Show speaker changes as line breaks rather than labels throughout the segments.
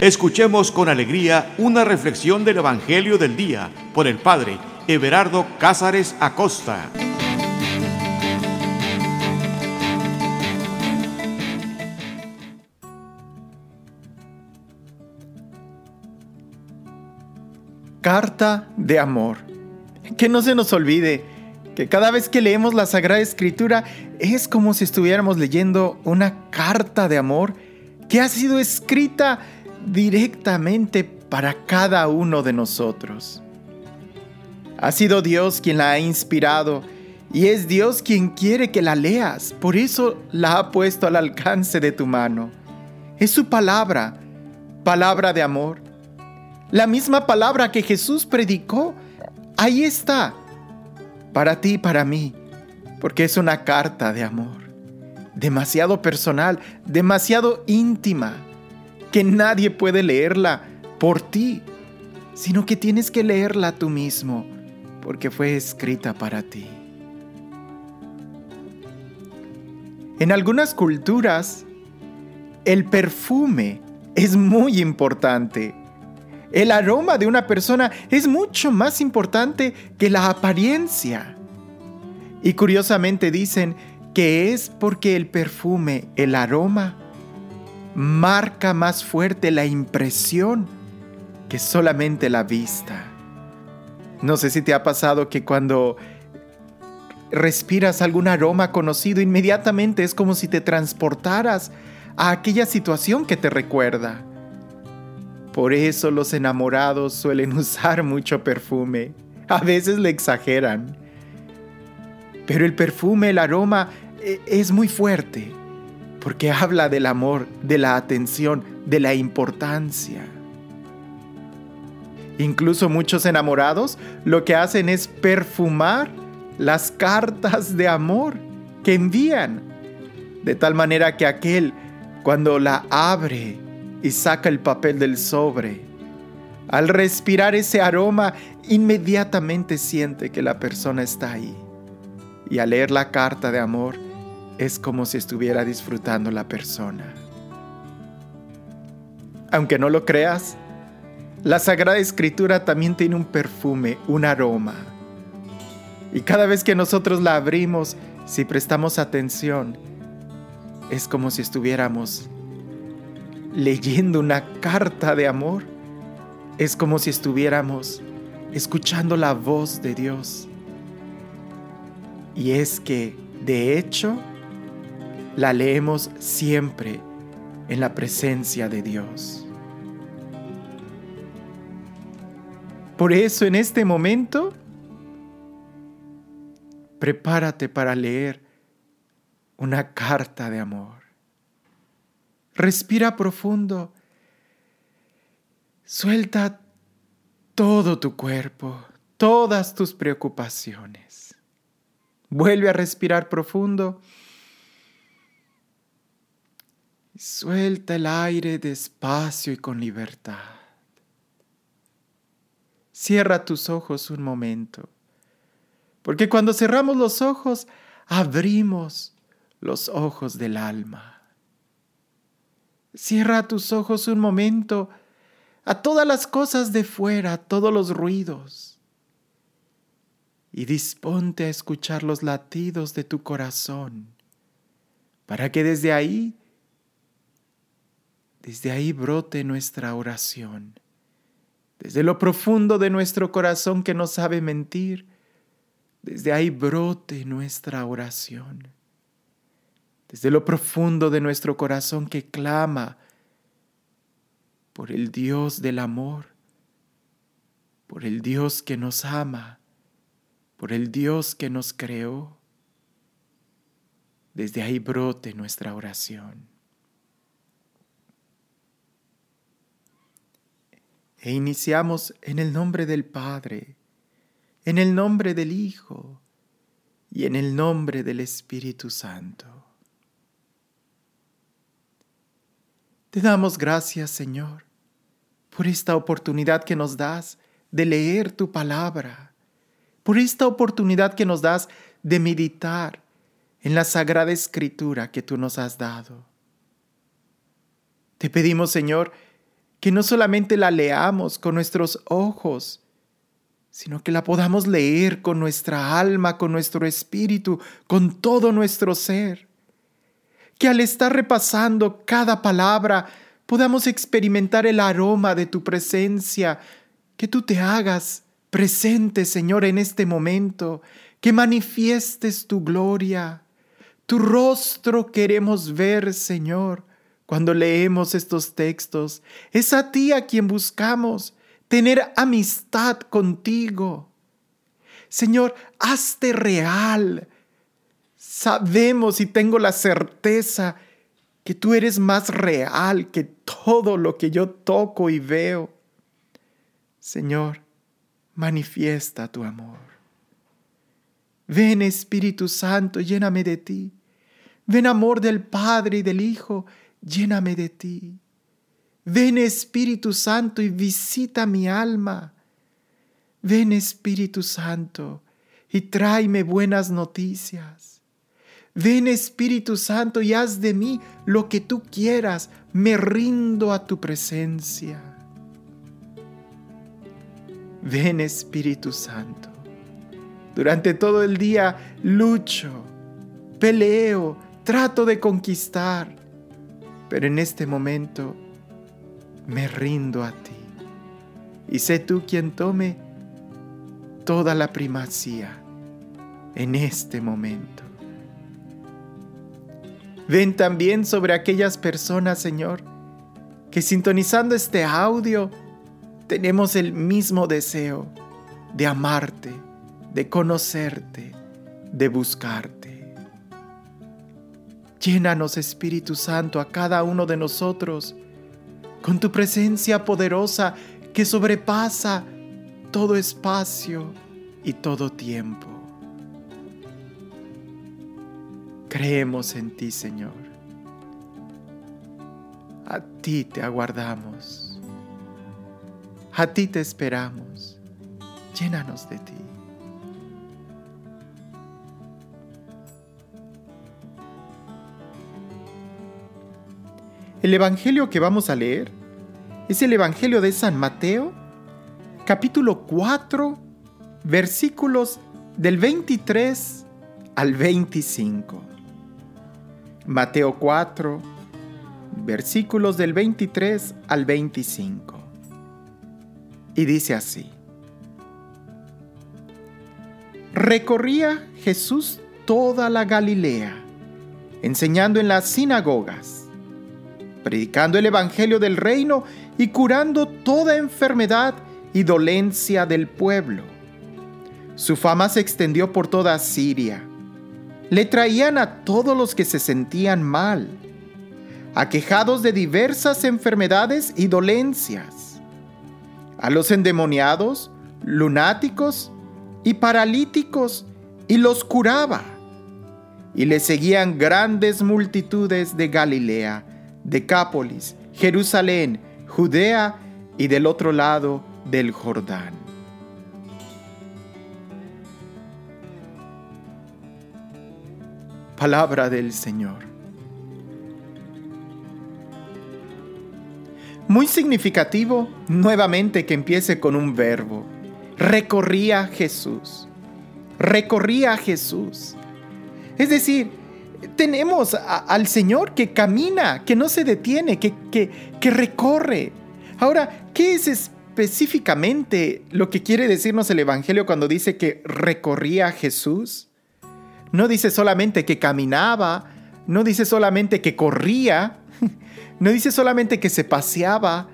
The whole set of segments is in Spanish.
Escuchemos con alegría una reflexión del Evangelio del Día por el Padre Everardo Cázares Acosta.
Carta de amor. Que no se nos olvide que cada vez que leemos la Sagrada Escritura es como si estuviéramos leyendo una carta de amor que ha sido escrita directamente para cada uno de nosotros. Ha sido Dios quien la ha inspirado y es Dios quien quiere que la leas, por eso la ha puesto al alcance de tu mano. Es su palabra, palabra de amor. La misma palabra que Jesús predicó, ahí está, para ti y para mí, porque es una carta de amor, demasiado personal, demasiado íntima que nadie puede leerla por ti, sino que tienes que leerla tú mismo, porque fue escrita para ti. En algunas culturas, el perfume es muy importante. El aroma de una persona es mucho más importante que la apariencia. Y curiosamente dicen que es porque el perfume, el aroma, marca más fuerte la impresión que solamente la vista. No sé si te ha pasado que cuando respiras algún aroma conocido, inmediatamente es como si te transportaras a aquella situación que te recuerda. Por eso los enamorados suelen usar mucho perfume. A veces le exageran. Pero el perfume, el aroma, e, es muy fuerte porque habla del amor, de la atención, de la importancia. Incluso muchos enamorados lo que hacen es perfumar las cartas de amor que envían, de tal manera que aquel, cuando la abre y saca el papel del sobre, al respirar ese aroma, inmediatamente siente que la persona está ahí. Y al leer la carta de amor, es como si estuviera disfrutando la persona. Aunque no lo creas, la Sagrada Escritura también tiene un perfume, un aroma. Y cada vez que nosotros la abrimos, si prestamos atención, es como si estuviéramos leyendo una carta de amor. Es como si estuviéramos escuchando la voz de Dios. Y es que, de hecho, la leemos siempre en la presencia de Dios. Por eso en este momento, prepárate para leer una carta de amor. Respira profundo. Suelta todo tu cuerpo, todas tus preocupaciones. Vuelve a respirar profundo Suelta el aire despacio y con libertad. Cierra tus ojos un momento, porque cuando cerramos los ojos, abrimos los ojos del alma. Cierra tus ojos un momento a todas las cosas de fuera, a todos los ruidos, y disponte a escuchar los latidos de tu corazón, para que desde ahí desde ahí brote nuestra oración. Desde lo profundo de nuestro corazón que no sabe mentir, desde ahí brote nuestra oración. Desde lo profundo de nuestro corazón que clama por el Dios del amor, por el Dios que nos ama, por el Dios que nos creó. Desde ahí brote nuestra oración. E iniciamos en el nombre del Padre, en el nombre del Hijo y en el nombre del Espíritu Santo. Te damos gracias, Señor, por esta oportunidad que nos das de leer tu palabra, por esta oportunidad que nos das de meditar en la sagrada escritura que tú nos has dado. Te pedimos, Señor, que no solamente la leamos con nuestros ojos, sino que la podamos leer con nuestra alma, con nuestro espíritu, con todo nuestro ser. Que al estar repasando cada palabra podamos experimentar el aroma de tu presencia, que tú te hagas presente, Señor, en este momento, que manifiestes tu gloria. Tu rostro queremos ver, Señor, cuando leemos estos textos. Es a ti a quien buscamos tener amistad contigo. Señor, hazte real. Sabemos y tengo la certeza que tú eres más real que todo lo que yo toco y veo. Señor, manifiesta tu amor. Ven Espíritu Santo, lléname de ti. Ven amor del Padre y del Hijo, lléname de ti. Ven Espíritu Santo y visita mi alma. Ven Espíritu Santo y tráeme buenas noticias. Ven Espíritu Santo y haz de mí lo que tú quieras. Me rindo a tu presencia. Ven Espíritu Santo. Durante todo el día lucho, peleo, trato de conquistar, pero en este momento me rindo a ti. Y sé tú quien tome toda la primacía en este momento. Ven también sobre aquellas personas, Señor, que sintonizando este audio tenemos el mismo deseo de amarte, de conocerte, de buscarte. Llénanos, Espíritu Santo, a cada uno de nosotros con tu presencia poderosa que sobrepasa todo espacio y todo tiempo. Creemos en ti, Señor. A ti te aguardamos. A ti te esperamos. Llénanos de ti. El Evangelio que vamos a leer es el Evangelio de San Mateo, capítulo 4, versículos del 23 al 25. Mateo 4, versículos del 23 al 25. Y dice así. Recorría Jesús toda la Galilea, enseñando en las sinagogas predicando el Evangelio del reino y curando toda enfermedad y dolencia del pueblo. Su fama se extendió por toda Siria. Le traían a todos los que se sentían mal, aquejados de diversas enfermedades y dolencias, a los endemoniados, lunáticos y paralíticos, y los curaba. Y le seguían grandes multitudes de Galilea, Decápolis, Jerusalén, Judea y del otro lado del Jordán. Palabra del Señor. Muy significativo nuevamente que empiece con un verbo. Recorría Jesús. Recorría Jesús. Es decir, tenemos al Señor que camina, que no se detiene, que, que recorre. Ahora, ¿qué es específicamente lo que quiere decirnos el Evangelio cuando dice que recorría Jesús? No dice solamente que caminaba, no dice solamente que corría, no dice solamente que se paseaba,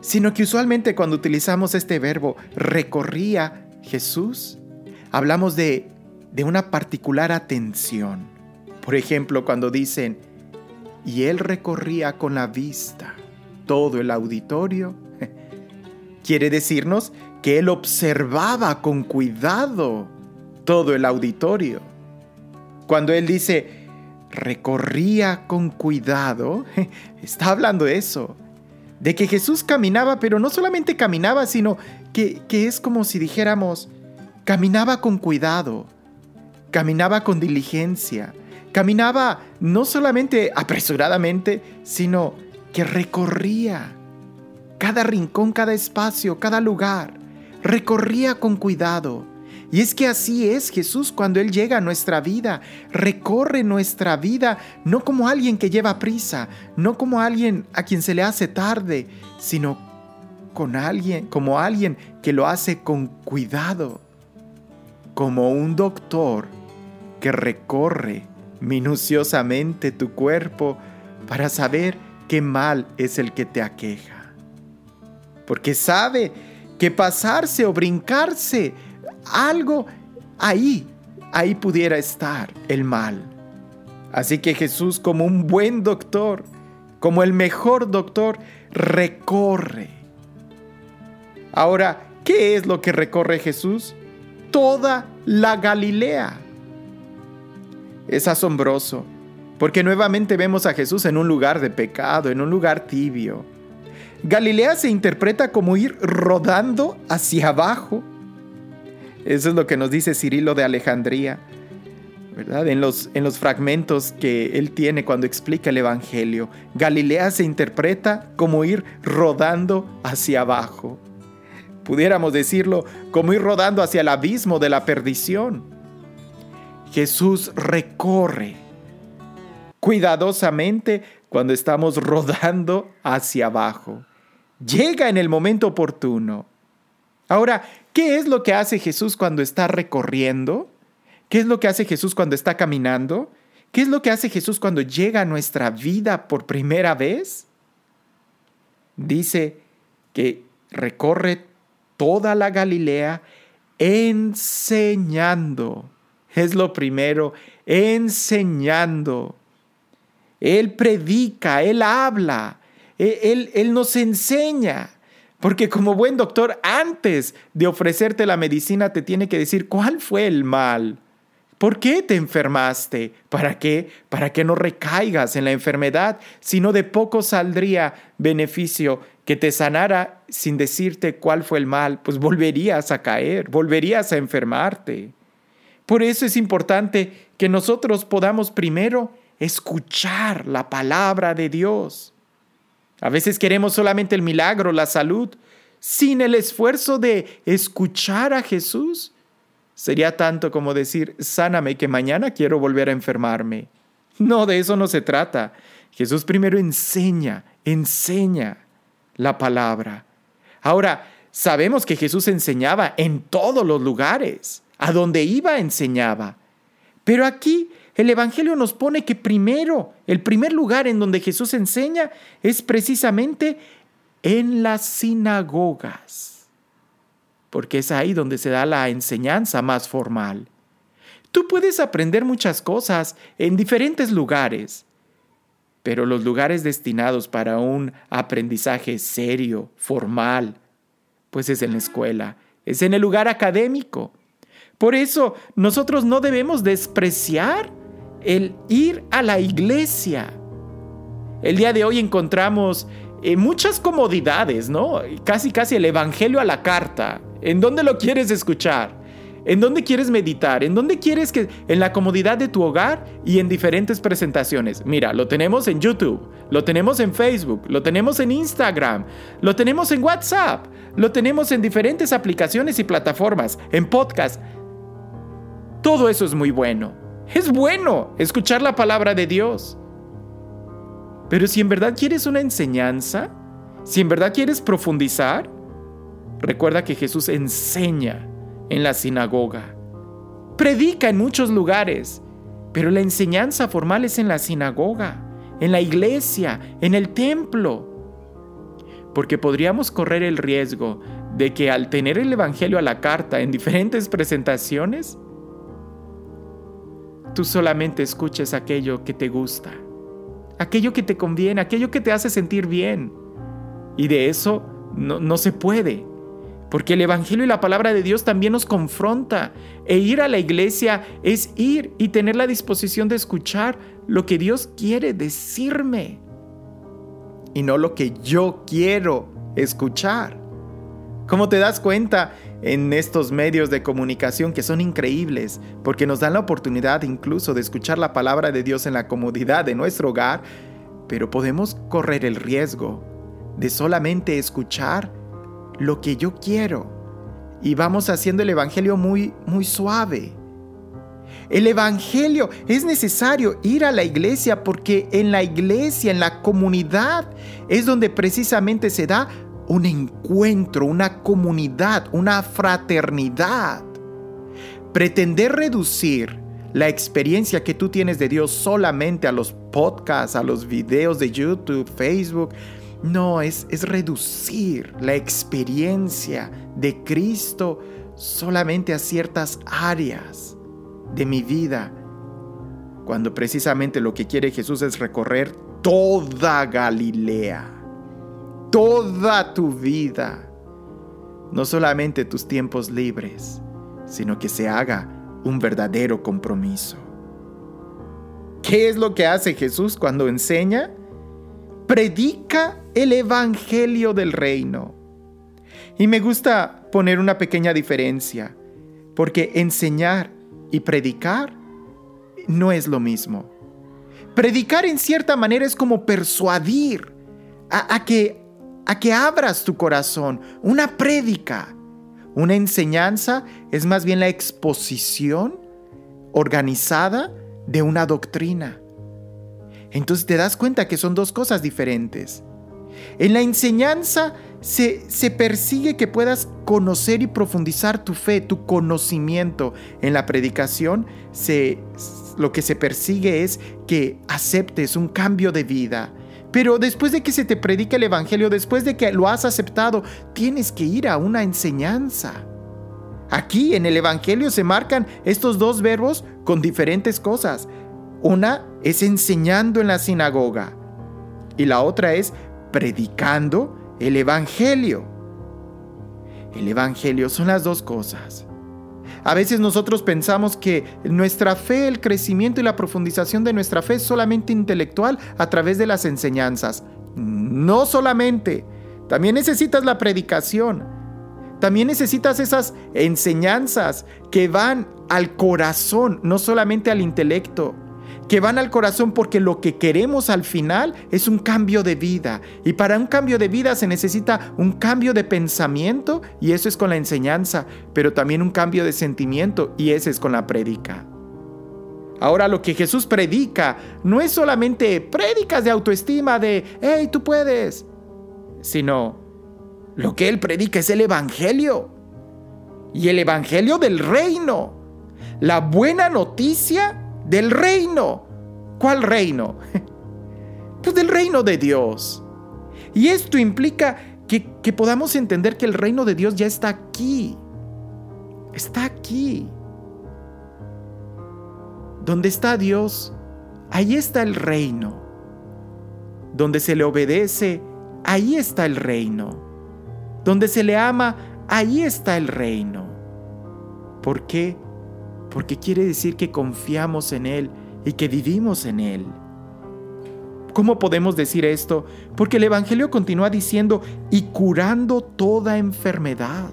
sino que usualmente cuando utilizamos este verbo recorría Jesús, hablamos de, de una particular atención por ejemplo, cuando dicen, y él recorría con la vista todo el auditorio, quiere decirnos que él observaba con cuidado todo el auditorio. Cuando él dice, recorría con cuidado, está hablando de eso, de que Jesús caminaba, pero no solamente caminaba, sino que, que es como si dijéramos, caminaba con cuidado, caminaba con diligencia, Caminaba no solamente apresuradamente, sino que recorría. cada rincón, cada espacio, cada lugar. Recorría con cuidado. Y es que así es Jesús cuando Él llega a nuestra vida, recorre nuestra vida no como alguien que lleva prisa, no como alguien a quien se le hace tarde, sino con alguien, como alguien que lo hace con cuidado, como un doctor que recorre minuciosamente tu cuerpo para saber qué mal es el que te aqueja. Porque sabe que pasarse o brincarse algo ahí, ahí pudiera estar el mal. Así que Jesús como un buen doctor, como el mejor doctor, recorre. Ahora, ¿qué es lo que recorre Jesús? Toda la Galilea. Es asombroso, porque nuevamente vemos a Jesús en un lugar de pecado, en un lugar tibio. Galilea se interpreta como ir rodando hacia abajo eso es lo que nos dice Cirilo de Alejandría, ¿verdad? En los, en los fragmentos que él tiene cuando explica el Evangelio. Galilea se interpreta como ir rodando hacia abajo. Pudiéramos decirlo como ir rodando hacia el abismo de la perdición. Jesús recorre cuidadosamente cuando estamos rodando hacia abajo. Llega en el momento oportuno. Ahora, ¿qué es lo que hace Jesús cuando está recorriendo? ¿Qué es lo que hace Jesús cuando está caminando? ¿Qué es lo que hace Jesús cuando llega a nuestra vida por primera vez? Dice que recorre toda la Galilea enseñando. Es lo primero, enseñando. Él predica, Él habla, Él, él nos enseña. Porque como buen doctor, antes de ofrecerte la medicina, te tiene que decir cuál fue el mal. ¿Por qué te enfermaste? ¿Para qué? Para que no recaigas en la enfermedad, sino de poco saldría beneficio que te sanara sin decirte cuál fue el mal, pues volverías a caer, volverías a enfermarte. Por eso es importante que nosotros podamos primero escuchar la palabra de Dios. A veces queremos solamente el milagro, la salud, sin el esfuerzo de escuchar a Jesús. Sería tanto como decir, sáname que mañana quiero volver a enfermarme. No, de eso no se trata. Jesús primero enseña, enseña la palabra. Ahora, sabemos que Jesús enseñaba en todos los lugares. A donde iba enseñaba. Pero aquí el Evangelio nos pone que primero, el primer lugar en donde Jesús enseña es precisamente en las sinagogas, porque es ahí donde se da la enseñanza más formal. Tú puedes aprender muchas cosas en diferentes lugares, pero los lugares destinados para un aprendizaje serio, formal, pues es en la escuela, es en el lugar académico. Por eso nosotros no debemos despreciar el ir a la iglesia. El día de hoy encontramos eh, muchas comodidades, ¿no? Casi, casi el Evangelio a la carta. ¿En dónde lo quieres escuchar? ¿En dónde quieres meditar? ¿En dónde quieres que... En la comodidad de tu hogar y en diferentes presentaciones. Mira, lo tenemos en YouTube, lo tenemos en Facebook, lo tenemos en Instagram, lo tenemos en WhatsApp, lo tenemos en diferentes aplicaciones y plataformas, en podcast. Todo eso es muy bueno. Es bueno escuchar la palabra de Dios. Pero si en verdad quieres una enseñanza, si en verdad quieres profundizar, recuerda que Jesús enseña en la sinagoga. Predica en muchos lugares, pero la enseñanza formal es en la sinagoga, en la iglesia, en el templo. Porque podríamos correr el riesgo de que al tener el Evangelio a la carta en diferentes presentaciones, tú solamente escuches aquello que te gusta, aquello que te conviene, aquello que te hace sentir bien. Y de eso no, se puede, porque el Evangelio y la palabra de Dios también nos confronta. E ir a la iglesia es ir y tener la disposición de escuchar lo que Dios quiere decirme. Y no lo que yo quiero escuchar. Como te das cuenta, en estos medios de comunicación que son increíbles, porque nos dan la oportunidad incluso de escuchar la palabra de Dios en la comodidad de nuestro hogar, pero podemos correr el riesgo de solamente escuchar lo que yo quiero y vamos haciendo el Evangelio muy, muy suave. El Evangelio es necesario ir a la iglesia porque en la iglesia, en la comunidad, es donde precisamente se da un encuentro, una comunidad, una fraternidad. Pretender reducir la experiencia que tú tienes de Dios solamente a los podcasts, a los videos de YouTube, Facebook, no, es, es reducir la experiencia de Cristo solamente a ciertas áreas de mi vida, cuando precisamente lo que quiere Jesús es recorrer toda Galilea, toda tu vida, no solamente tus tiempos libres, sino que se haga un verdadero compromiso. ¿Qué es lo que hace Jesús cuando enseña? Predica el Evangelio del Reino. Y me gusta poner una pequeña diferencia, porque enseñar y predicar no es lo mismo. Predicar en cierta manera es como persuadir a, que, a que abras tu corazón, una prédica. Una enseñanza es más bien la exposición organizada de una doctrina. Entonces te das cuenta que son dos cosas diferentes. En la enseñanza se, se, persigue que puedas conocer y profundizar tu fe, tu conocimiento. En la predicación se, lo que se persigue es que aceptes un cambio de vida. Pero después de que se te predica el Evangelio, después de que lo has aceptado, tienes que ir a una enseñanza. Aquí en el Evangelio se marcan estos dos verbos con diferentes cosas. Una es enseñando en la sinagoga y la otra es predicando el Evangelio. El Evangelio son las dos cosas. A veces nosotros pensamos que nuestra fe, el crecimiento y la profundización de nuestra fe es solamente intelectual a través de las enseñanzas. No solamente. También necesitas la predicación. También necesitas esas enseñanzas que van al corazón, no solamente al intelecto que van al corazón porque lo que queremos al final es un cambio de vida. Y para un cambio de vida se necesita un cambio de pensamiento y eso es con la enseñanza, pero también un cambio de sentimiento y ese es con la predica. Ahora lo que Jesús predica no es solamente prédicas de autoestima de, hey, tú puedes, sino lo que Él predica es el Evangelio. Y el Evangelio del reino. La buena noticia del reino. ¿Cuál reino? Pues del reino de Dios. Y esto implica que, podamos entender que el reino de Dios ya está aquí. Está aquí. Donde está Dios, ahí está el reino. Donde se le obedece, ahí está el reino. Donde se le ama, ahí está el reino. ¿Por qué? Porque quiere decir que confiamos en Él y que vivimos en Él. ¿Cómo podemos decir esto? Porque el Evangelio continúa diciendo, y curando toda enfermedad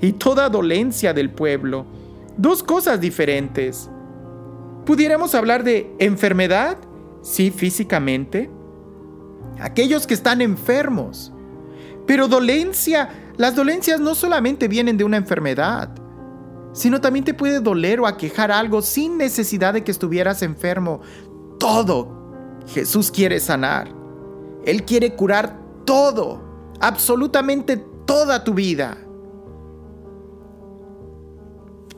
y toda dolencia del pueblo. Dos cosas diferentes. ¿Pudiéramos hablar de enfermedad? Sí, físicamente. Aquellos que están enfermos. Pero dolencia, las dolencias no solamente vienen de una enfermedad sino también te puede doler o aquejar algo sin necesidad de que estuvieras enfermo. Todo Jesús quiere sanar. Él quiere curar todo, absolutamente toda tu vida.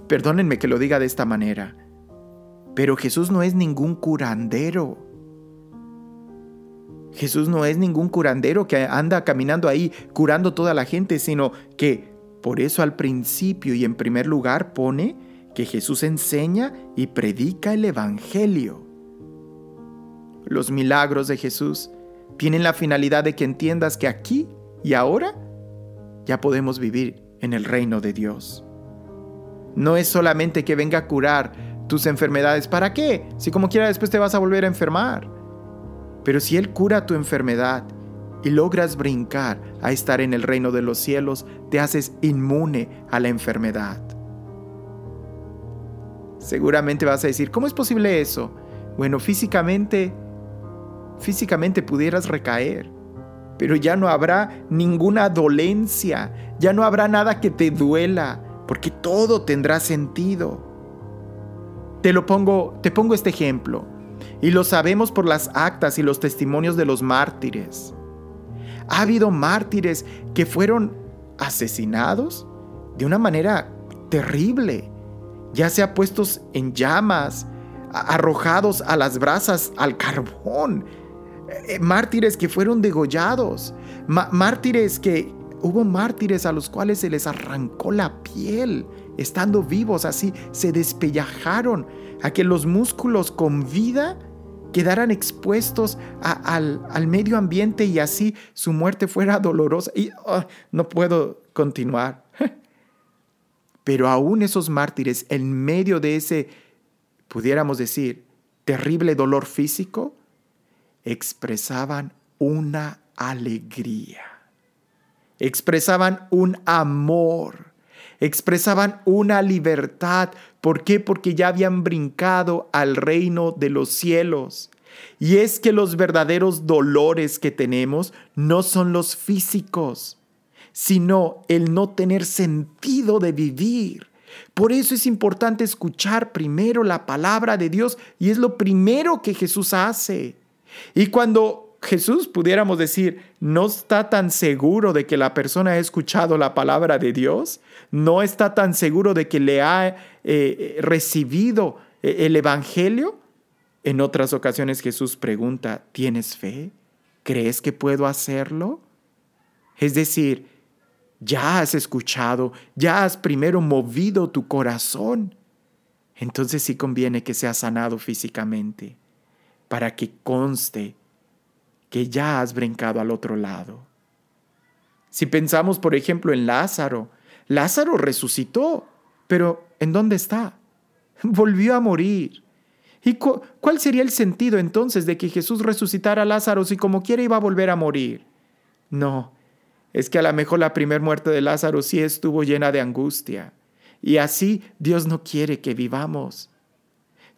Perdónenme que lo diga de esta manera, pero Jesús no es ningún curandero. Jesús no es ningún curandero que anda caminando ahí curando toda la gente, sino que por eso al principio y en primer lugar pone que Jesús enseña y predica el Evangelio. Los milagros de Jesús tienen la finalidad de que entiendas que aquí y ahora ya podemos vivir en el reino de Dios. No es solamente que venga a curar tus enfermedades. ¿Para qué? Si como quiera después te vas a volver a enfermar. Pero si Él cura tu enfermedad y logras brincar a estar en el reino de los cielos, te haces inmune a la enfermedad. Seguramente vas a decir, ¿cómo es posible eso? Bueno, físicamente, físicamente pudieras recaer, pero ya no habrá ninguna dolencia, ya no habrá nada que te duela, porque todo tendrá sentido. Te lo pongo, te pongo este ejemplo, y lo sabemos por las actas y los testimonios de los mártires. Ha habido mártires que fueron asesinados de una manera terrible, ya sea puestos en llamas, arrojados a las brasas, al carbón, eh, mártires que fueron degollados, mártires que hubo mártires a los cuales se les arrancó la piel, estando vivos. Así, se despellajaron. A que los músculos con vida quedaran expuestos al, medio ambiente y así su muerte fuera dolorosa. Y ah, no puedo continuar. Pero aún esos mártires, en medio de ese, pudiéramos decir, terrible dolor físico, expresaban una alegría, expresaban un amor, expresaban una libertad. ¿Por qué? Porque ya habían brincado al reino de los cielos. Y es que los verdaderos dolores que tenemos no son los físicos, sino el no tener sentido de vivir. Por eso es importante escuchar primero la palabra de Dios y es lo primero que Jesús hace. Y cuando Jesús pudiéramos decir, no está tan seguro de que la persona ha escuchado la palabra de Dios, no está tan seguro de que le ha eh, recibido eh, el Evangelio, en otras ocasiones Jesús pregunta, ¿tienes fe? ¿Crees que puedo hacerlo? Es decir, ya has escuchado, ya has primero movido tu corazón. Entonces sí conviene que sea sanado físicamente para que conste que ya has brincado al otro lado. Si pensamos, por ejemplo, en Lázaro, Lázaro resucitó, pero ¿en dónde está? Volvió a morir. ¿Y cuál sería el sentido entonces de que Jesús resucitara a Lázaro si como quiera iba a volver a morir? No, es que a lo mejor la primer muerte de Lázaro sí estuvo llena de angustia. Y así Dios no quiere que vivamos.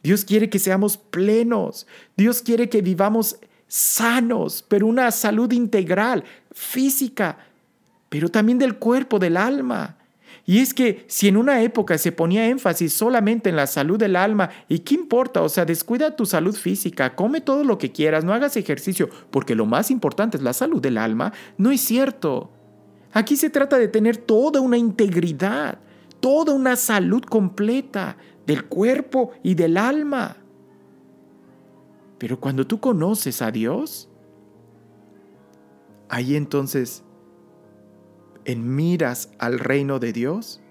Dios quiere que seamos plenos. Dios quiere que vivamos sanos, pero una salud integral, física, pero también del cuerpo, del alma. Y es que si en una época se ponía énfasis solamente en la salud del alma, ¿y qué importa? O sea, descuida tu salud física, come todo lo que quieras, no hagas ejercicio, porque lo más importante es la salud del alma, no es cierto. Aquí se trata de tener toda una integridad, toda una salud completa, del cuerpo y del alma. Pero cuando tú conoces a Dios, ahí entonces, en miras al reino de Dios,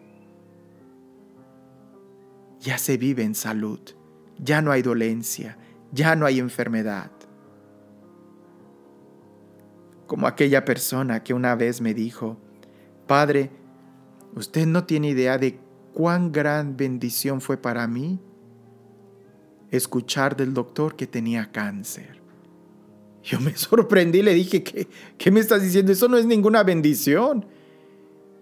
ya se vive en salud, ya no hay dolencia, ya no hay enfermedad. Como aquella persona que una vez me dijo, Padre, usted no tiene idea de cuán gran bendición fue para mí escuchar del doctor que tenía cáncer. Yo me sorprendí, le dije, ¿qué, ¿qué me estás diciendo? Eso no es ninguna bendición.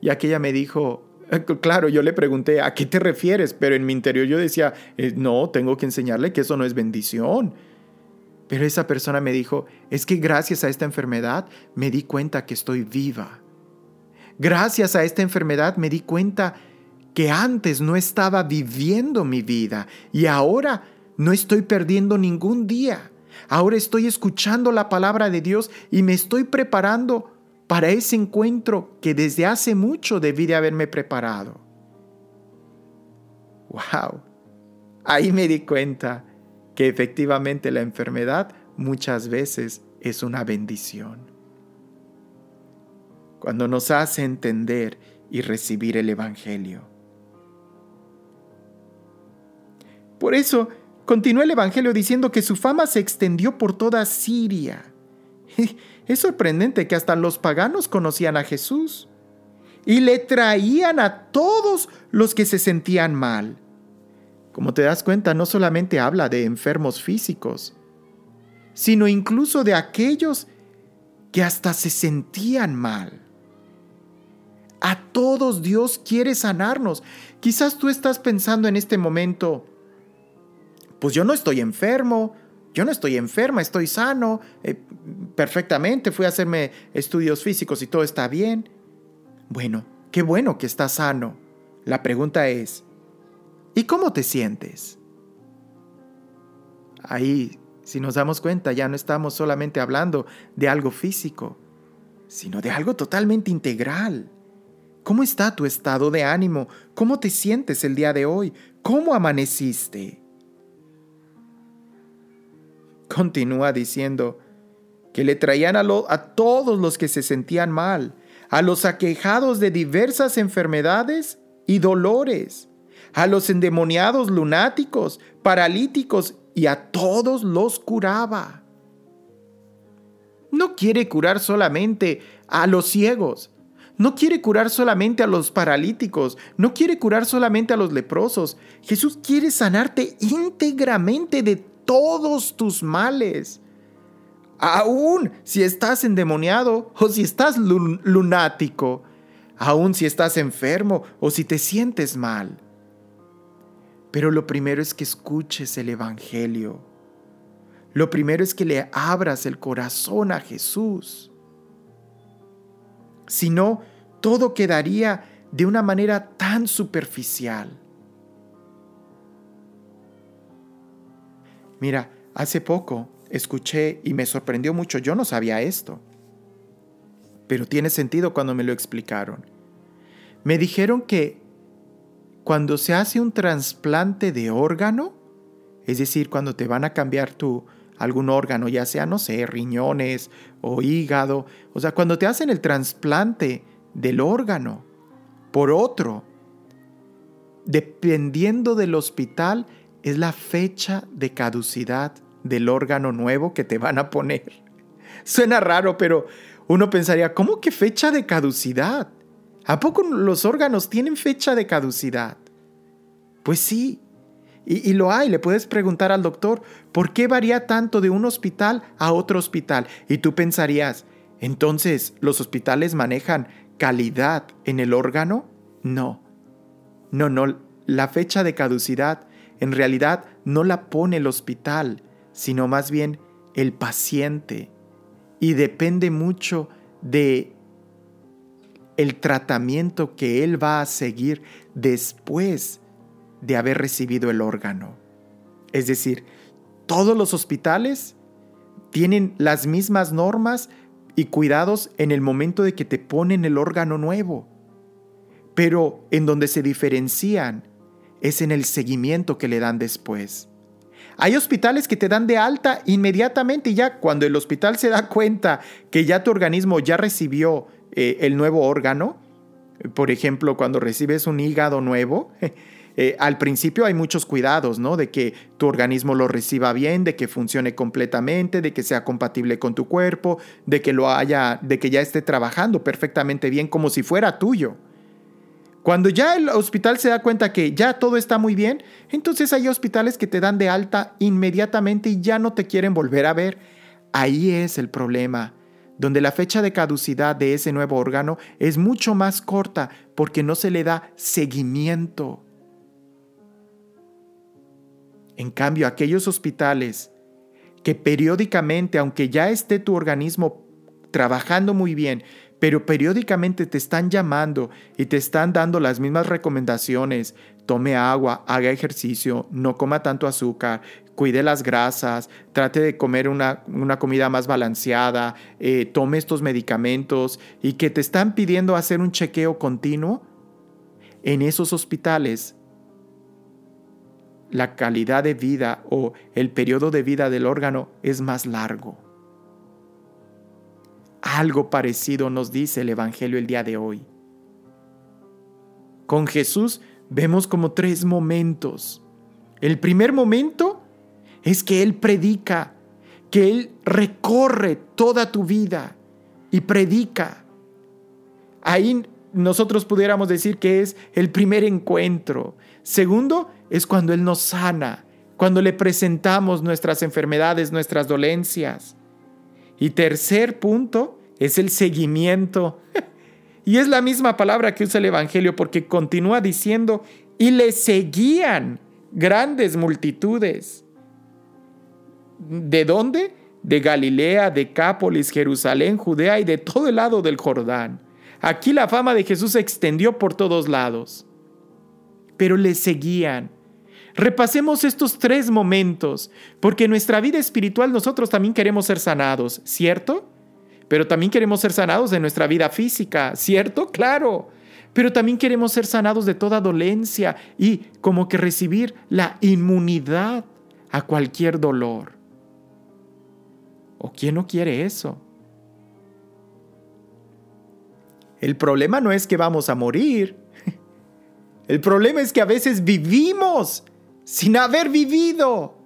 Y aquella me dijo, eh, claro, yo le pregunté, ¿a qué te refieres? Pero en mi interior yo decía, eh, no, tengo que enseñarle que eso no es bendición. Pero esa persona me dijo, es que gracias a esta enfermedad me di cuenta que estoy viva. Gracias a esta enfermedad me di cuenta que antes no estaba viviendo mi vida y ahora no estoy perdiendo ningún día. Ahora estoy escuchando la palabra de Dios y me estoy preparando para ese encuentro que desde hace mucho debí de haberme preparado. ¡Wow! Ahí me di cuenta que efectivamente la enfermedad muchas veces es una bendición. Cuando nos hace entender y recibir el Evangelio. Por eso, continúa el Evangelio diciendo que su fama se extendió por toda Siria. Es sorprendente que hasta los paganos conocían a Jesús y le traían a todos los que se sentían mal. Como te das cuenta, no solamente habla de enfermos físicos, sino incluso de aquellos que hasta se sentían mal. A todos Dios quiere sanarnos. Quizás tú estás pensando en este momento, pues yo no estoy enfermo, yo no estoy enferma, estoy sano, eh, perfectamente, fui a hacerme estudios físicos y todo está bien. Bueno, qué bueno que estás sano. La pregunta es, ¿y cómo te sientes? Ahí, si nos damos cuenta, ya no estamos solamente hablando de algo físico, sino de algo totalmente integral. ¿Cómo está tu estado de ánimo? ¿Cómo te sientes el día de hoy? ¿Cómo amaneciste? Continúa diciendo que le traían a, todos los que se sentían mal, a los aquejados de diversas enfermedades y dolores, a los endemoniados lunáticos, paralíticos y a todos los curaba. No quiere curar solamente a los ciegos, no quiere curar solamente a los paralíticos, no quiere curar solamente a los leprosos. Jesús quiere sanarte íntegramente de todos tus males. Aún si estás endemoniado o si estás lunático, aún si estás enfermo o si te sientes mal. Pero lo primero es que escuches el Evangelio. Lo primero es que le abras el corazón a Jesús. Si no, todo quedaría de una manera tan superficial. Mira, hace poco escuché y me sorprendió mucho, yo no sabía esto, pero tiene sentido cuando me lo explicaron. Me dijeron que cuando se hace un trasplante de órgano, es decir, cuando te van a cambiar tu algún órgano, ya sea, no sé, riñones o hígado, o sea, cuando te hacen el trasplante del órgano por otro, dependiendo del hospital, es la fecha de caducidad del órgano nuevo que te van a poner. Suena raro, pero uno pensaría, ¿cómo que fecha de caducidad? ¿A poco los órganos tienen fecha de caducidad? Pues sí, y, lo hay, le puedes preguntar al doctor, ¿por qué varía tanto de un hospital a otro hospital? Y tú pensarías, entonces, ¿los hospitales manejan calidad en el órgano? No, no, no, la fecha de caducidad en realidad no la pone el hospital, sino más bien el paciente. Y depende mucho de el tratamiento que él va a seguir después de haber recibido el órgano. Es decir, todos los hospitales tienen las mismas normas y cuidados en el momento de que te ponen el órgano nuevo. Pero en donde se diferencian es en el seguimiento que le dan después. Hay hospitales que te dan de alta inmediatamente y ya cuando el hospital se da cuenta que ya tu organismo ya recibió eh, el nuevo órgano, por ejemplo, cuando recibes un hígado nuevo, eh, al principio hay muchos cuidados, ¿no? De que tu organismo lo reciba bien, de que funcione completamente, de que sea compatible con tu cuerpo, de que lo haya, de que ya esté trabajando perfectamente bien como si fuera tuyo. Cuando ya el hospital se da cuenta que ya todo está muy bien, entonces hay hospitales que te dan de alta inmediatamente y ya no te quieren volver a ver. Ahí es el problema, donde la fecha de caducidad de ese nuevo órgano es mucho más corta porque no se le da seguimiento. En cambio, aquellos hospitales que periódicamente, aunque ya esté tu organismo trabajando muy bien, pero periódicamente te están llamando y te están dando las mismas recomendaciones, tome agua, haga ejercicio, no coma tanto azúcar, cuide las grasas, trate de comer una, comida más balanceada, eh, tome estos medicamentos y que te están pidiendo hacer un chequeo continuo, en esos hospitales la calidad de vida o el periodo de vida del órgano es más largo. Algo parecido nos dice el Evangelio el día de hoy. Con Jesús vemos como tres momentos. El primer momento es que Él predica, que Él recorre toda tu vida y predica. Ahí nosotros pudiéramos decir que es el primer encuentro. Segundo, es cuando Él nos sana, cuando le presentamos nuestras enfermedades, nuestras dolencias. Y tercer punto es el seguimiento. y es la misma palabra que usa el Evangelio porque continúa diciendo, y le seguían grandes multitudes. ¿De dónde? de Galilea, Decápolis, Jerusalén, Judea y de todo el lado del Jordán. Aquí la fama de Jesús se extendió por todos lados. Pero le seguían. Repasemos estos tres momentos, porque en nuestra vida espiritual nosotros también queremos ser sanados, ¿cierto? Pero también queremos ser sanados de nuestra vida física, ¿cierto? Claro. Pero también queremos ser sanados de toda dolencia y como que recibir la inmunidad a cualquier dolor. ¿O quién no quiere eso? El problema no es que vamos a morir. El problema es que a veces vivimos sin haber vivido.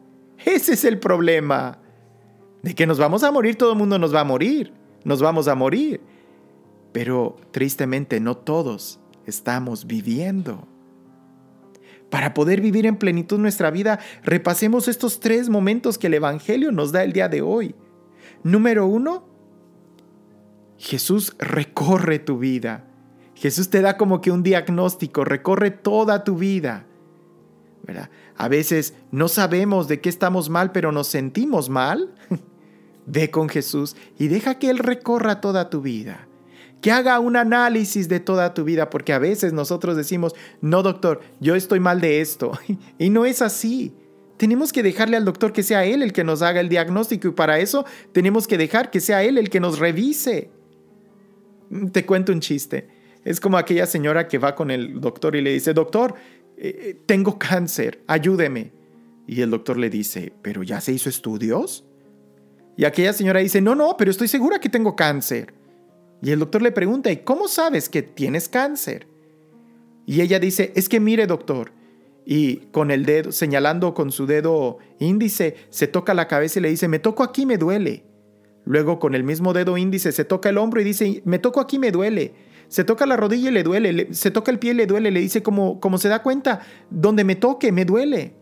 Ese es el problema. De que nos vamos a morir, todo el mundo nos va a morir. Nos vamos a morir. Pero tristemente no todos estamos viviendo. Para poder vivir en plenitud nuestra vida, repasemos estos tres momentos que el Evangelio nos da el día de hoy. Número uno, Jesús recorre tu vida. Jesús te da como que un diagnóstico, recorre toda tu vida. A veces no sabemos de qué estamos mal, pero nos sentimos mal. Ve con Jesús y deja que Él recorra toda tu vida. Que haga un análisis de toda tu vida, porque a veces nosotros decimos, no doctor, yo estoy mal de esto. Y no es así. Tenemos que dejarle al doctor que sea él el que nos haga el diagnóstico y para eso tenemos que dejar que sea él el que nos revise. Te cuento un chiste. Es como aquella señora que va con el doctor y le dice, doctor, eh, eh, tengo cáncer, ayúdeme. Y el doctor le dice, ¿pero ya se hizo estudios? Y aquella señora dice, no, no, pero estoy segura que tengo cáncer. Y el doctor le pregunta, ¿y cómo sabes que tienes cáncer? Y ella dice, es que mire doctor, y con el dedo, señalando con su dedo índice, se toca la cabeza y le dice, me toco aquí, me duele. Luego con el mismo dedo índice se toca el hombro y dice, me toco aquí, me duele. Se toca la rodilla y le duele, se toca el pie y le duele, le dice como, se da cuenta, donde me toque, me duele.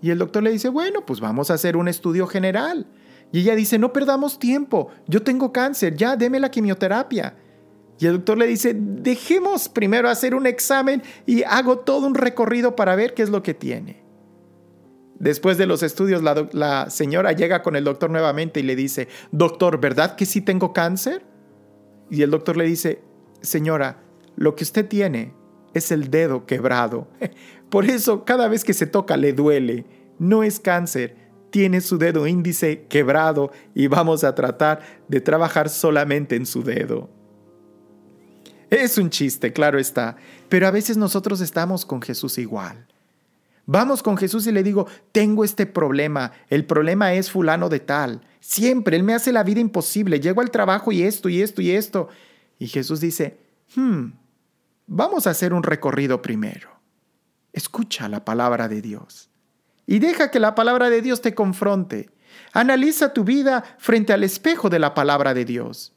Y el doctor le dice, bueno, pues vamos a hacer un estudio general. Y ella dice, no perdamos tiempo, yo tengo cáncer, ya deme la quimioterapia. Y el doctor le dice, dejemos primero hacer un examen y hago todo un recorrido para ver qué es lo que tiene. Después de los estudios, la, la, señora llega con el doctor nuevamente y le dice, doctor, ¿verdad que sí tengo cáncer? Y el doctor le dice, señora, lo que usted tiene es el dedo quebrado. Por eso cada vez que se toca le duele. No es cáncer, tiene su dedo índice quebrado y vamos a tratar de trabajar solamente en su dedo. Es un chiste, claro está, pero a veces nosotros estamos con Jesús igual. Vamos con Jesús y le digo, tengo este problema, el problema es fulano de tal. Siempre, Él me hace la vida imposible, llego al trabajo y esto y esto y esto. Y Jesús dice, hmm, vamos a hacer un recorrido primero. Escucha la palabra de Dios y deja que la palabra de Dios te confronte. Analiza tu vida frente al espejo de la palabra de Dios.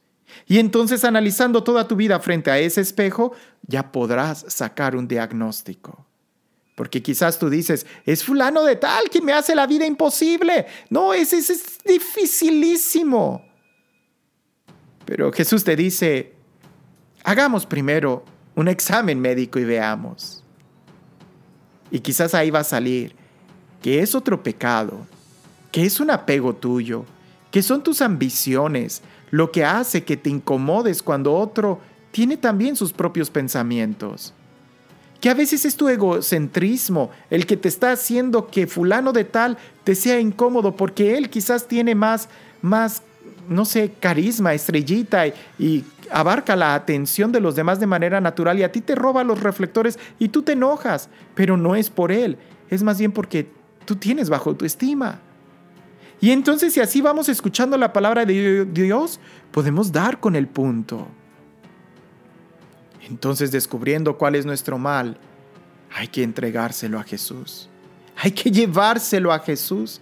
Y entonces analizando toda tu vida frente a ese espejo, ya podrás sacar un diagnóstico. Porque quizás tú dices, es fulano de tal quien me hace la vida imposible. No, es, es dificilísimo. Pero Jesús te dice, hagamos primero un examen médico y veamos. Y quizás ahí va a salir que es otro pecado, que es un apego tuyo, que son tus ambiciones, lo que hace que te incomodes cuando otro tiene también sus propios pensamientos. Que a veces es tu egocentrismo el que te está haciendo que fulano de tal te sea incómodo porque él quizás tiene más, más, no sé, carisma, estrellita y, abarca la atención de los demás de manera natural y a ti te roba los reflectores y tú te enojas, pero no es por él, es más bien porque tú tienes bajo tu estima. Y entonces si así vamos escuchando la palabra de Dios, podemos dar con el punto. Entonces descubriendo cuál es nuestro mal, hay que entregárselo a Jesús. Hay que llevárselo a Jesús.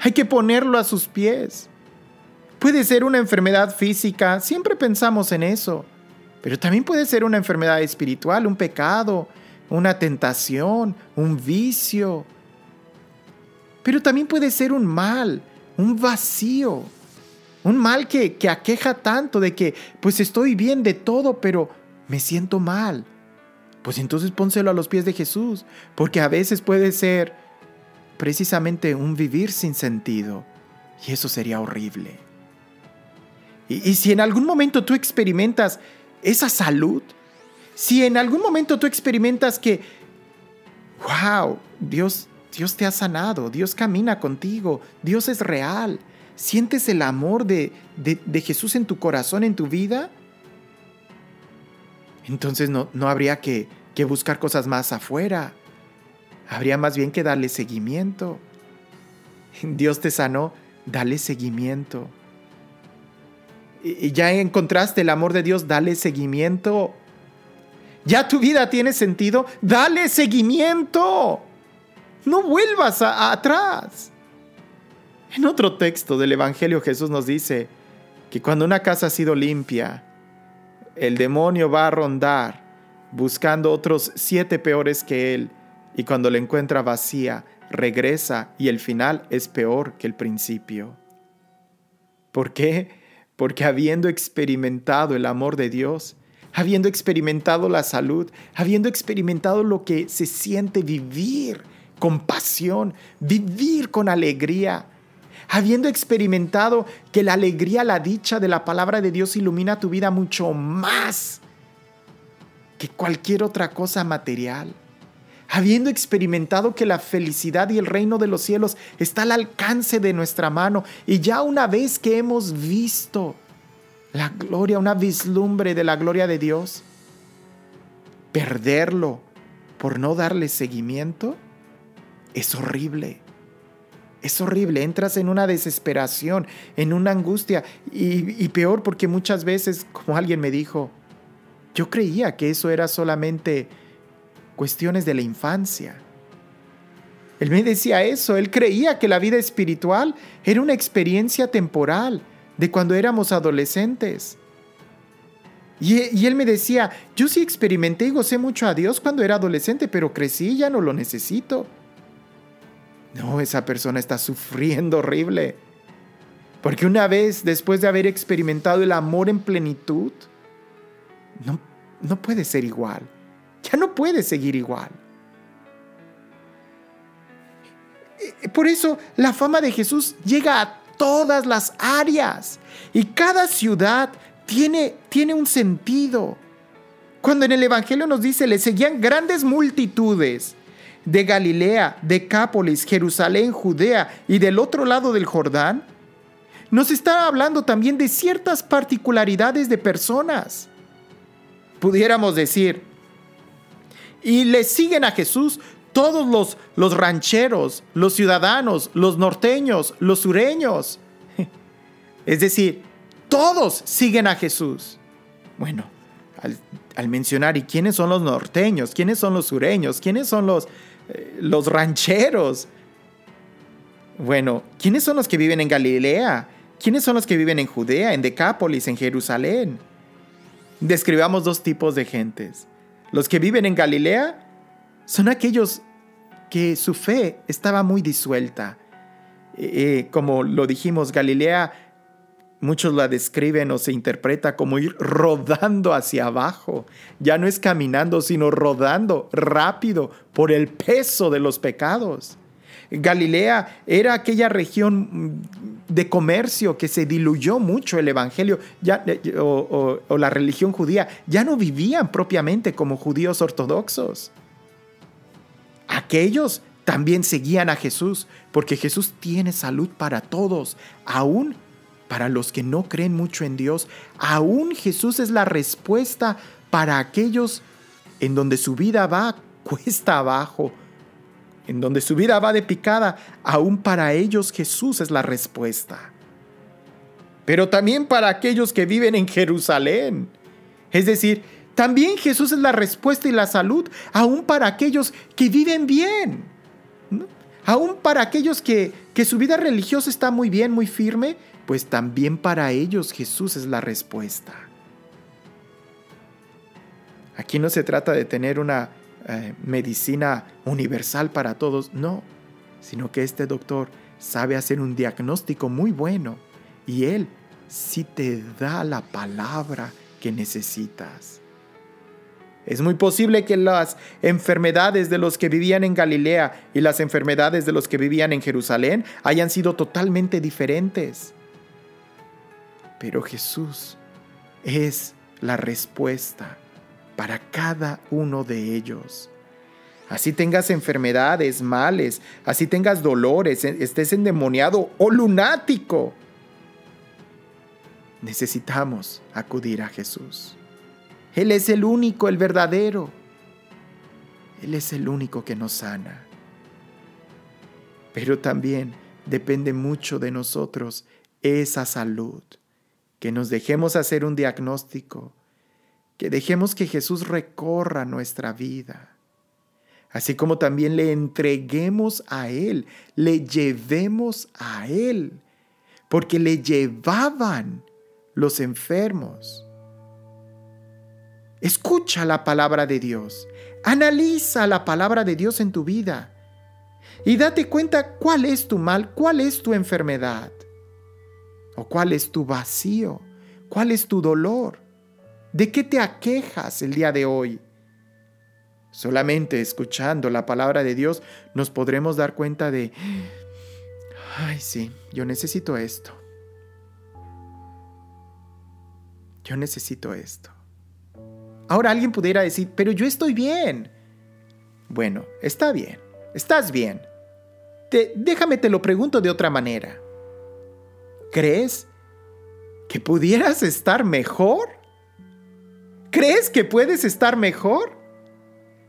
Hay que ponerlo a sus pies. Puede ser una enfermedad física, siempre pensamos en eso, pero también puede ser una enfermedad espiritual, un pecado, una tentación, un vicio. Pero también puede ser un mal, un vacío, un mal que, que aqueja tanto de que pues estoy bien de todo, pero me siento mal. Pues entonces pónselo a los pies de Jesús, porque a veces puede ser precisamente un vivir sin sentido. Y eso sería horrible. Y, si en algún momento tú experimentas esa salud, si en algún momento tú experimentas que, wow, Dios, Dios te ha sanado, Dios camina contigo, Dios es real, sientes el amor de, de, Jesús en tu corazón, en tu vida, entonces no, no habría que, que buscar cosas más afuera. Habría más bien que darle seguimiento. Dios te sanó, dale seguimiento. Ya encontraste el amor de Dios, dale seguimiento. Ya tu vida tiene sentido, dale seguimiento. No vuelvas atrás. En otro texto del Evangelio Jesús nos dice que cuando una casa ha sido limpia, el demonio va a rondar buscando otros siete peores que él, y cuando la encuentra vacía, regresa y el final es peor que el principio. ¿Por qué? Porque habiendo experimentado el amor de Dios, habiendo experimentado la salud, habiendo experimentado lo que se siente vivir con pasión, vivir con alegría, habiendo experimentado que la alegría, la dicha de la palabra de Dios ilumina tu vida mucho más que cualquier otra cosa material, habiendo experimentado que la felicidad y el reino de los cielos está al alcance de nuestra mano. Y ya una vez que hemos visto la gloria, una vislumbre de la gloria de Dios, perderlo por no darle seguimiento es horrible. Es horrible, entras en una desesperación, en una angustia. Y, peor porque muchas veces, como alguien me dijo, yo creía que eso era solamente cuestiones de la infancia. Él me decía eso, él creía que la vida espiritual era una experiencia temporal, de cuando éramos adolescentes. Y, él me decía, yo sí experimenté y gocé mucho a Dios cuando era adolescente, pero crecí y ya no lo necesito. No, esa persona está sufriendo horrible. Porque una vez, después de haber experimentado el amor en plenitud, no, no puede ser igual. Ya no puede seguir igual. Por eso la fama de Jesús llega a todas las áreas. Y cada ciudad tiene, tiene un sentido. Cuando en el Evangelio nos dice, le seguían grandes multitudes de Galilea, Decápolis, Jerusalén, Judea y del otro lado del Jordán, nos está hablando también de ciertas particularidades de personas. Pudiéramos decir, y le siguen a Jesús todos los, los rancheros, los ciudadanos, los norteños, los sureños. Es decir, todos siguen a Jesús. Bueno, al, mencionar, ¿y quiénes son los norteños? ¿Quiénes son los sureños? ¿Quiénes son los, eh, los rancheros? Bueno, ¿quiénes son los que viven en Galilea? ¿Quiénes son los que viven en Judea, en Decápolis, en Jerusalén? Describamos dos tipos de gentes. Los que viven en Galilea son aquellos que su fe estaba muy disuelta. Eh, eh, como lo dijimos, Galilea, muchos la describen o se interpreta como ir rodando hacia abajo. Ya no es caminando, sino rodando rápido por el peso de los pecados. Galilea era aquella región de comercio que se diluyó mucho el Evangelio ya, eh, o la religión judía. Ya no vivían propiamente como judíos ortodoxos aquellos también seguían a Jesús, porque Jesús tiene salud para todos, aún para los que no creen mucho en Dios. Aún Jesús es la respuesta para aquellos en donde su vida va cuesta abajo, en donde su vida va de picada, aún para ellos Jesús es la respuesta. Pero también para aquellos que viven en Jerusalén. Es decir, también Jesús es la respuesta y la salud, aún para aquellos que viven bien. Aún para aquellos que, que su vida religiosa está muy bien, muy firme, pues también para ellos Jesús es la respuesta. Aquí no se trata de tener una eh, medicina universal para todos, no, sino que este doctor sabe hacer un diagnóstico muy bueno y él sí te da la palabra que necesitas. Es muy posible que las enfermedades de los que vivían en Galilea y las enfermedades de los que vivían en Jerusalén hayan sido totalmente diferentes. Pero Jesús es la respuesta para cada uno de ellos. Así tengas enfermedades, males, así tengas dolores, estés endemoniado o lunático. Necesitamos acudir a Jesús. Él es el único, el verdadero. Él es el único que nos sana. Pero también depende mucho de nosotros esa salud, que nos dejemos hacer un diagnóstico, que dejemos que Jesús recorra nuestra vida, así como también le entreguemos a Él, le llevemos a Él, porque le llevaban los enfermos. Escucha la palabra de Dios. Analiza la palabra de Dios en tu vida. Y date cuenta cuál es tu mal, cuál es tu enfermedad. O cuál es tu vacío, cuál es tu dolor. ¿De qué te aquejas el día de hoy? Solamente escuchando la palabra de Dios nos podremos dar cuenta de, ay sí, yo necesito esto. Yo necesito esto. Ahora alguien pudiera decir, pero yo estoy bien. Bueno, está bien, estás bien. déjame te lo pregunto de otra manera. ¿Crees que pudieras estar mejor? ¿Crees que puedes estar mejor?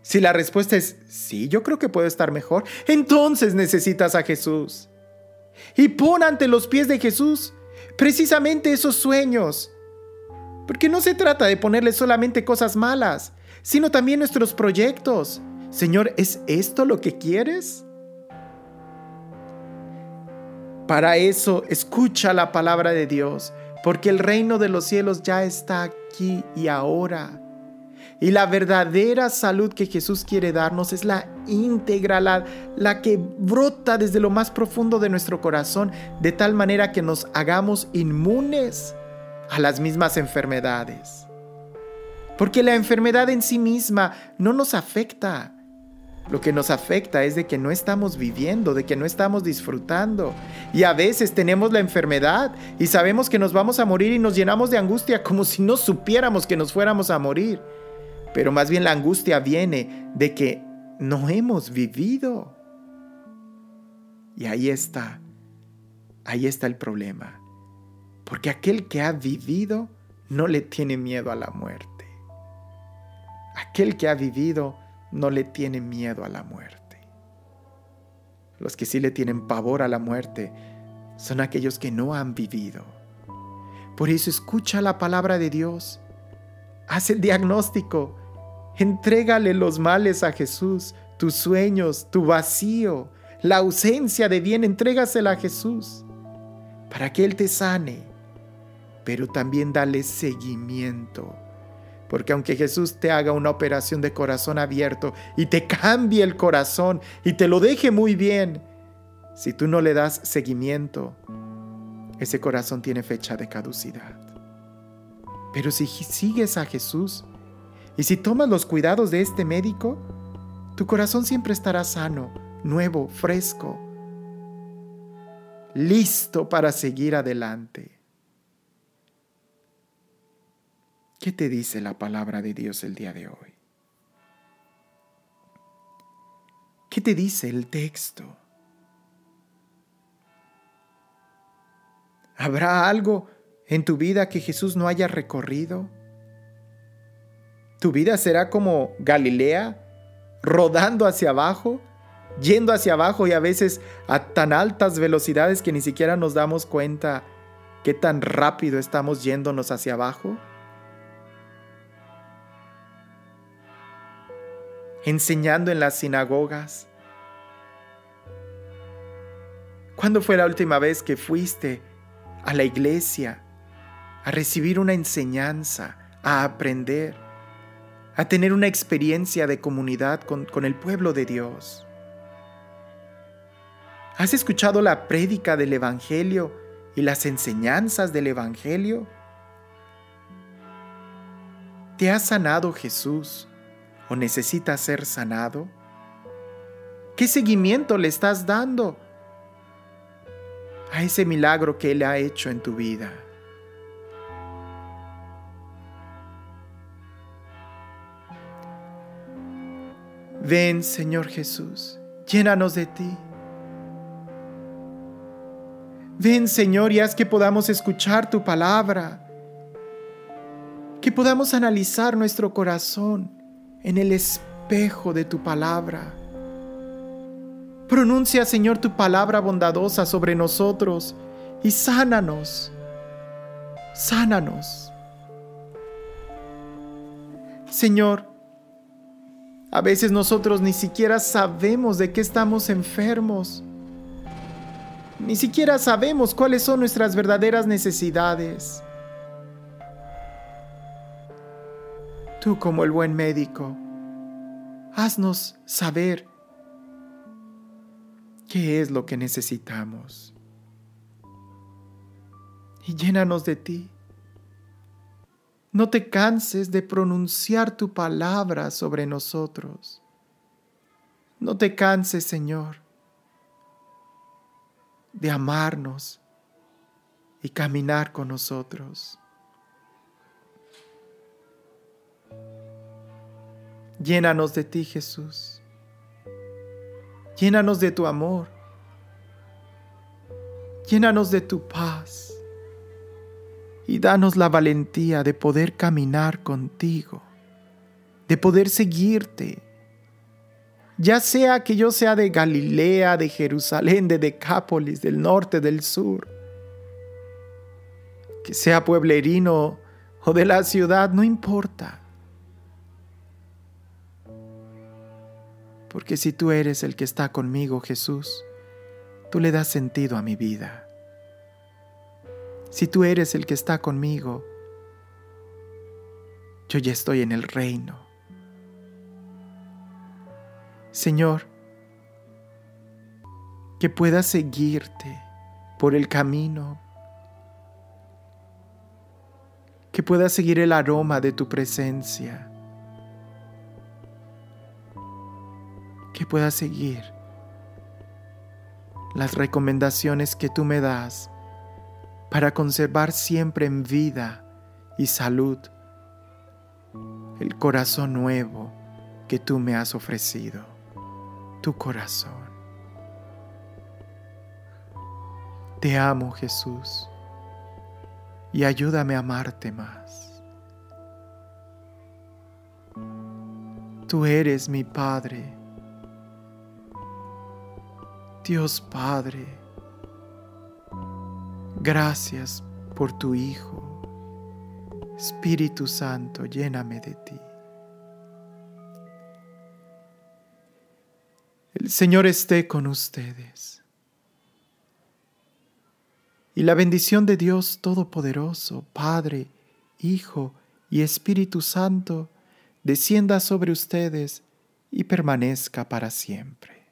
Si la respuesta es sí, yo creo que puedo estar mejor, entonces necesitas a Jesús. Y pon ante los pies de Jesús precisamente esos sueños, porque no se trata de ponerle solamente cosas malas, sino también nuestros proyectos. Señor, ¿es esto lo que quieres? Para eso, escucha la palabra de Dios, porque el reino de los cielos ya está aquí y ahora. Y la verdadera salud que Jesús quiere darnos es la íntegra, la, la, que brota desde lo más profundo de nuestro corazón, de tal manera que nos hagamos inmunes a las mismas enfermedades. Porque la enfermedad en sí misma no nos afecta. Lo que nos afecta es de que no estamos viviendo, de que no estamos disfrutando. Y a veces tenemos la enfermedad y sabemos que nos vamos a morir y nos llenamos de angustia como si no supiéramos que nos fuéramos a morir. Pero más bien la angustia viene de que no hemos vivido. Y ahí está, ahí está el problema. Porque aquel que ha vivido no le tiene miedo a la muerte. Aquel que ha vivido no le tiene miedo a la muerte. Los que sí le tienen pavor a la muerte son aquellos que no han vivido. Por eso escucha la palabra de Dios. Haz el diagnóstico. Entrégale los males a Jesús, tus sueños, tu vacío, la ausencia de bien, entrégasela a Jesús para que Él te sane pero también dale seguimiento. Porque aunque Jesús te haga una operación de corazón abierto y te cambie el corazón y te lo deje muy bien, si tú no le das seguimiento, ese corazón tiene fecha de caducidad. Pero si sigues a Jesús y si tomas los cuidados de este médico, tu corazón siempre estará sano, nuevo, fresco, listo para seguir adelante. ¿Qué te dice la palabra de Dios el día de hoy? ¿Qué te dice el texto? ¿Habrá algo en tu vida que Jesús no haya recorrido? ¿Tu vida será como Galilea, rodando hacia abajo, yendo hacia abajo y a veces a tan altas velocidades que ni siquiera nos damos cuenta qué tan rápido estamos yéndonos hacia abajo? Enseñando en las sinagogas? ¿Cuándo fue la última vez que fuiste a la iglesia a recibir una enseñanza, a aprender, a tener una experiencia de comunidad con, con el pueblo de Dios? ¿Has escuchado la prédica del Evangelio y las enseñanzas del Evangelio? ¿Te ha sanado Jesús? O necesita ser sanado? ¿Qué seguimiento le estás dando a ese milagro que Él ha hecho en tu vida? Ven, Señor Jesús, llénanos de ti. Ven, Señor, y haz que podamos escuchar tu palabra, que podamos analizar nuestro corazón en el espejo de tu palabra. Pronuncia, Señor, tu palabra bondadosa sobre nosotros y sánanos, sánanos. Señor, a veces nosotros ni siquiera sabemos de qué estamos enfermos. Ni siquiera sabemos cuáles son nuestras verdaderas necesidades. Tú como el buen médico, haznos saber qué es lo que necesitamos. Y llénanos de ti. No te canses de pronunciar tu palabra sobre nosotros. No te canses, Señor, de amarnos y caminar con nosotros. Llénanos de ti, Jesús. Llénanos de tu amor. Llénanos de tu paz y danos la valentía de poder caminar contigo, de poder seguirte, ya sea que yo sea de Galilea, de Jerusalén, de Decápolis, del norte, del sur, que sea pueblerino o de la ciudad, no importa. Porque si tú eres el que está conmigo, Jesús, tú le das sentido a mi vida si tú eres el que está conmigo, yo ya estoy en el reino. Señor, que pueda seguirte por el camino, que pueda seguir el aroma de tu presencia, que pueda seguir las recomendaciones que tú me das para conservar siempre en vida y salud el corazón nuevo que tú me has ofrecido, tu corazón. Te amo Jesús y ayúdame a amarte más. Tú eres mi Padre, Dios Padre Gracias por tu Hijo. Espíritu Santo, lléname de ti. El Señor esté con ustedes. Y la bendición de Dios Todopoderoso, Padre, Hijo y Espíritu Santo, descienda sobre ustedes y permanezca para siempre.